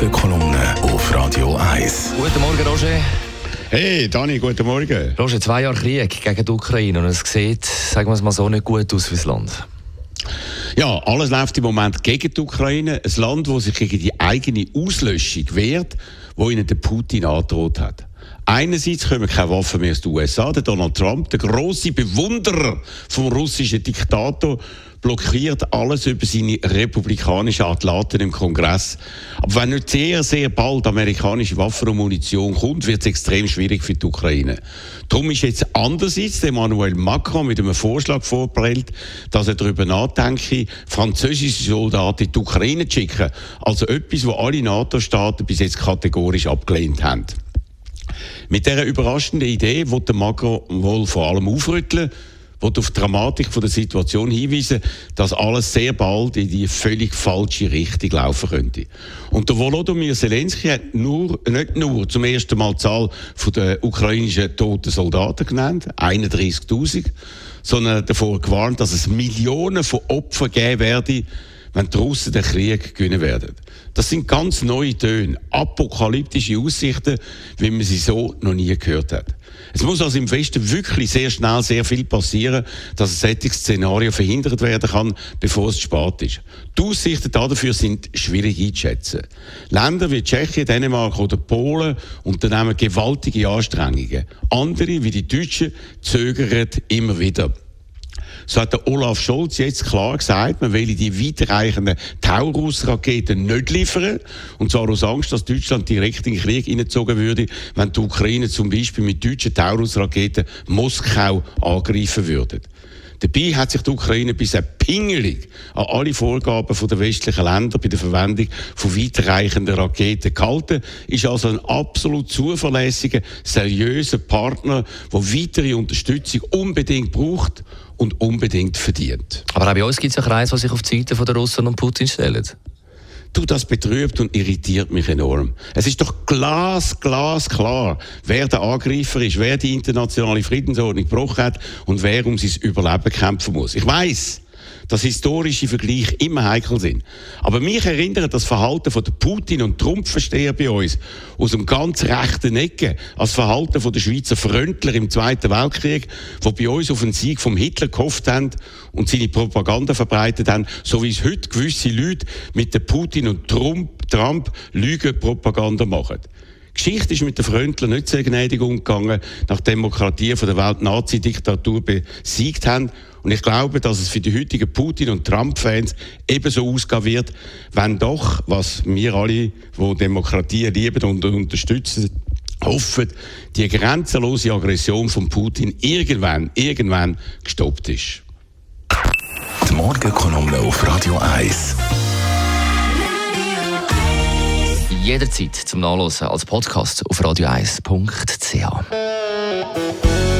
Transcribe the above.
Morgenkolumne auf Radio 1. Guten Morgen, Roger. Hey, Dani, guten Morgen. Roger, zwei Jahre Krieg gegen die Ukraine und es sieht, sagen wir es mal so, nicht gut aus für das Land. Ja, alles läuft im Moment gegen die Ukraine. Ein Land, das sich gegen die eigene Auslöschung wehrt, wo ihnen der Putin angedroht hat. Einerseits kommen keine Waffen mehr aus den USA. Der Donald Trump, der große Bewunderer vom russischen Diktator, blockiert alles über seine republikanischen Athleten im Kongress. Aber wenn nicht sehr, sehr bald amerikanische Waffen und Munition kommt, wird es extrem schwierig für die Ukraine. Darum ist jetzt andererseits Emmanuel Macron mit einem Vorschlag vorbereitet, dass er darüber nachdenke, französische Soldaten in die Ukraine zu schicken. Also etwas, was alle NATO-Staaten bis jetzt kategorisch abgelehnt haben. Mit dieser überraschenden Idee wird der Macron wohl vor allem aufrütteln, wird auf die Dramatik von der Situation hinweisen, dass alles sehr bald in die völlig falsche Richtung laufen könnte. Und der Volodymyr Zelensky hat nur, nicht nur zum ersten Mal die Zahl der ukrainischen toten Soldaten genannt, 31.000, sondern davor gewarnt, dass es Millionen von Opfern geben werde, wenn die Russen den Krieg gewinnen werden. Das sind ganz neue Töne, apokalyptische Aussichten, wie man sie so noch nie gehört hat. Es muss also im Westen wirklich sehr schnell sehr viel passieren, dass ein solches Szenario verhindert werden kann, bevor es zu spät ist. Die Aussichten dafür sind schwierig einzuschätzen. Länder wie Tschechien, Dänemark oder Polen unternehmen gewaltige Anstrengungen. Andere, wie die Deutschen, zögern immer wieder. So hat der Olaf Scholz jetzt klar gesagt, man will die weitreichenden Taurus-Raketen nicht liefern. Und zwar aus Angst, dass Deutschland direkt in den Krieg hineingezogen würde, wenn die Ukraine zum Beispiel mit deutschen Taurus-Raketen Moskau angreifen würde. Dabei hat sich die Ukraine bisher pingelig an alle Vorgaben der westlichen Länder bei der Verwendung von weitreichenden Raketen gehalten, ist also ein absolut zuverlässiger, seriöser Partner, der weitere Unterstützung unbedingt braucht und unbedingt verdient. Aber auch bei uns gibt es ja Kreise, die sich auf die Seite der Russen und Putin stellen. Du, das betrübt und irritiert mich enorm. Es ist doch glas, glas klar, wer der Angreifer ist, wer die internationale Friedensordnung gebrochen hat und wer um sein Überleben kämpfen muss. Ich weiß, dass historische Vergleiche immer heikel sind. Aber mich erinnert das Verhalten von Putin- und Trump-Versteher bei uns aus dem ganz rechten Ecke als Verhalten von der Schweizer Fröntler im Zweiten Weltkrieg, die bei uns auf den Sieg vom Hitler gehofft haben und seine Propaganda verbreitet haben, so wie es heute gewisse Leute mit der Putin- und Trump, Lügenpropaganda machen. Geschichte ist mit den Fröntlern nicht sehr gnädig umgegangen, nach Demokratie von der Welt Nazi-Diktatur besiegt haben. Und ich glaube, dass es für die heutigen Putin- und Trump-Fans ebenso ausgehen wird, wenn doch, was wir alle, die Demokratie lieben und unterstützen, hoffen, die grenzenlose Aggression von Putin irgendwann, irgendwann gestoppt ist. Die Morgenkolumne auf Radio 1 jederzeit zum Nachlesen als Podcast auf radio1.ch.